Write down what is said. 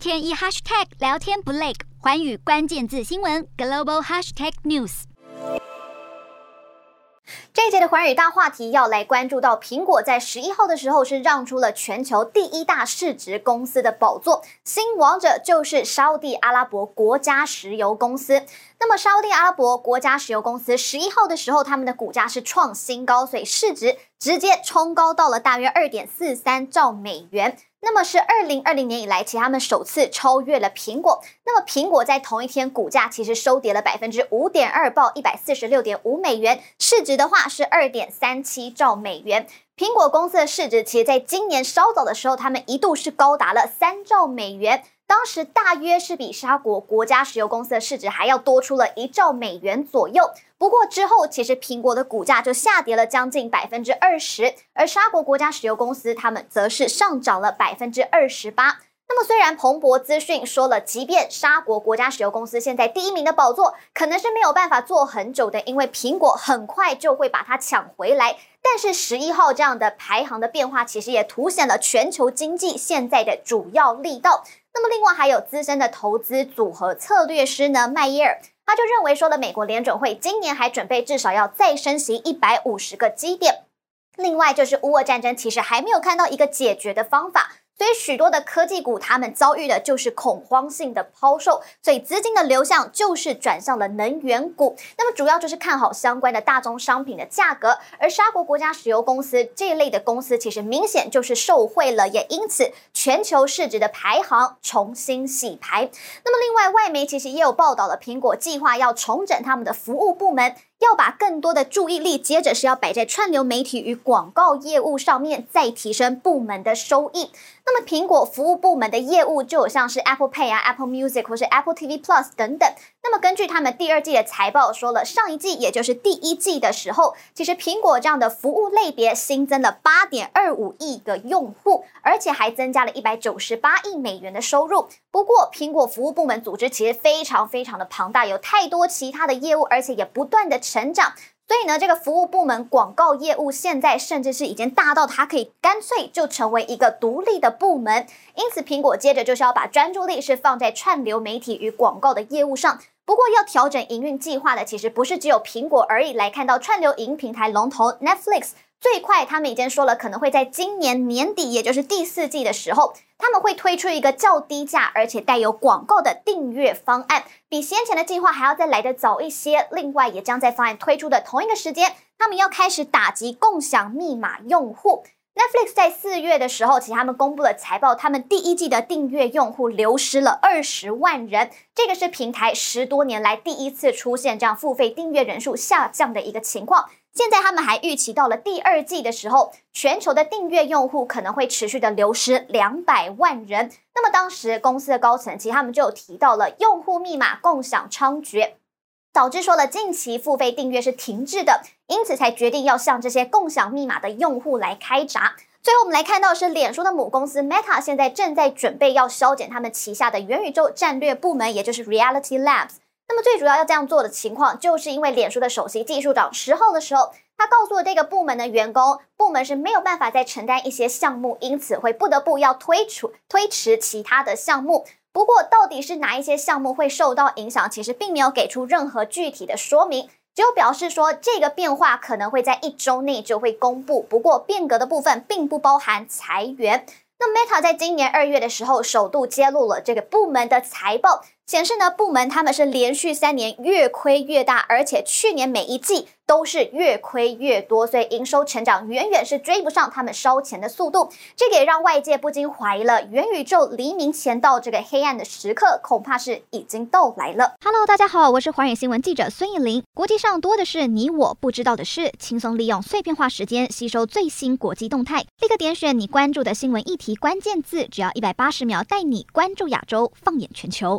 天一 hashtag 聊天不累，环宇关键字新闻 global hashtag news。这一节的寰宇大话题要来关注到，苹果在十一号的时候是让出了全球第一大市值公司的宝座，新王者就是沙乌地阿拉伯国家石油公司。那么沙乌地阿拉伯国家石油公司十一号的时候，他们的股价是创新高，所以市值直接冲高到了大约二点四三兆美元。那么是二零二零年以来，其实他们首次超越了苹果。那么苹果在同一天股价其实收跌了百分之五点二，报一百四十六点五美元，市值的话是二点三七兆美元。苹果公司的市值，其实在今年稍早的时候，他们一度是高达了三兆美元。当时大约是比沙国国家石油公司的市值还要多出了一兆美元左右。不过之后，其实苹果的股价就下跌了将近百分之二十，而沙国国家石油公司他们则是上涨了百分之二十八。那么虽然彭博资讯说了，即便沙国国家石油公司现在第一名的宝座可能是没有办法坐很久的，因为苹果很快就会把它抢回来。但是十一号这样的排行的变化，其实也凸显了全球经济现在的主要力道。那么，另外还有资深的投资组合策略师呢，麦耶尔，他就认为说了，美国联准会今年还准备至少要再升息一百五十个基点。另外，就是乌俄战争其实还没有看到一个解决的方法。所以许多的科技股，他们遭遇的就是恐慌性的抛售，所以资金的流向就是转向了能源股。那么主要就是看好相关的大宗商品的价格，而沙国国家石油公司这一类的公司，其实明显就是受惠了，也因此全球市值的排行重新洗牌。那么另外，外媒其实也有报道了，苹果计划要重整他们的服务部门。要把更多的注意力，接着是要摆在串流媒体与广告业务上面，再提升部门的收益。那么，苹果服务部门的业务就有像是 Apple Pay 啊、Apple Music 或是 Apple TV Plus 等等。那么，根据他们第二季的财报说了，上一季也就是第一季的时候，其实苹果这样的服务类别新增了八点二五亿个用户，而且还增加了一百九十八亿美元的收入。不过，苹果服务部门组织其实非常非常的庞大，有太多其他的业务，而且也不断的成长。所以呢，这个服务部门广告业务现在甚至是已经大到它可以干脆就成为一个独立的部门。因此，苹果接着就是要把专注力是放在串流媒体与广告的业务上。不过，要调整营运计划的其实不是只有苹果而已。来看到串流影平台龙头 Netflix。最快，他们已经说了，可能会在今年年底，也就是第四季的时候，他们会推出一个较低价而且带有广告的订阅方案，比先前的计划还要再来得早一些。另外，也将在方案推出的同一个时间，他们要开始打击共享密码用户。Netflix 在四月的时候，其实他们公布了财报，他们第一季的订阅用户流失了二十万人，这个是平台十多年来第一次出现这样付费订阅人数下降的一个情况。现在他们还预期到了第二季的时候，全球的订阅用户可能会持续的流失两百万人。那么当时公司的高层其实他们就有提到了用户密码共享猖獗，导致说了近期付费订阅是停滞的，因此才决定要向这些共享密码的用户来开闸。最后我们来看到是脸书的母公司 Meta 现在正在准备要削减他们旗下的元宇宙战略部门，也就是 Reality Labs。那么最主要要这样做的情况，就是因为脸书的首席技术长十号的时候，他告诉了这个部门的员工，部门是没有办法再承担一些项目，因此会不得不要推出推迟其他的项目。不过，到底是哪一些项目会受到影响，其实并没有给出任何具体的说明，就表示说这个变化可能会在一周内就会公布。不过，变革的部分并不包含裁员。那 Meta 在今年二月的时候，首度揭露了这个部门的财报。显示呢，部门他们是连续三年越亏越大，而且去年每一季都是越亏越多，所以营收成长远远是追不上他们烧钱的速度。这个也让外界不禁怀疑了，元宇宙黎明前到这个黑暗的时刻，恐怕是已经到来了。Hello，大家好，我是华远新闻记者孙艺林。国际上多的是你我不知道的事，轻松利用碎片化时间吸收最新国际动态，立刻点选你关注的新闻议题关键字，只要一百八十秒，带你关注亚洲，放眼全球。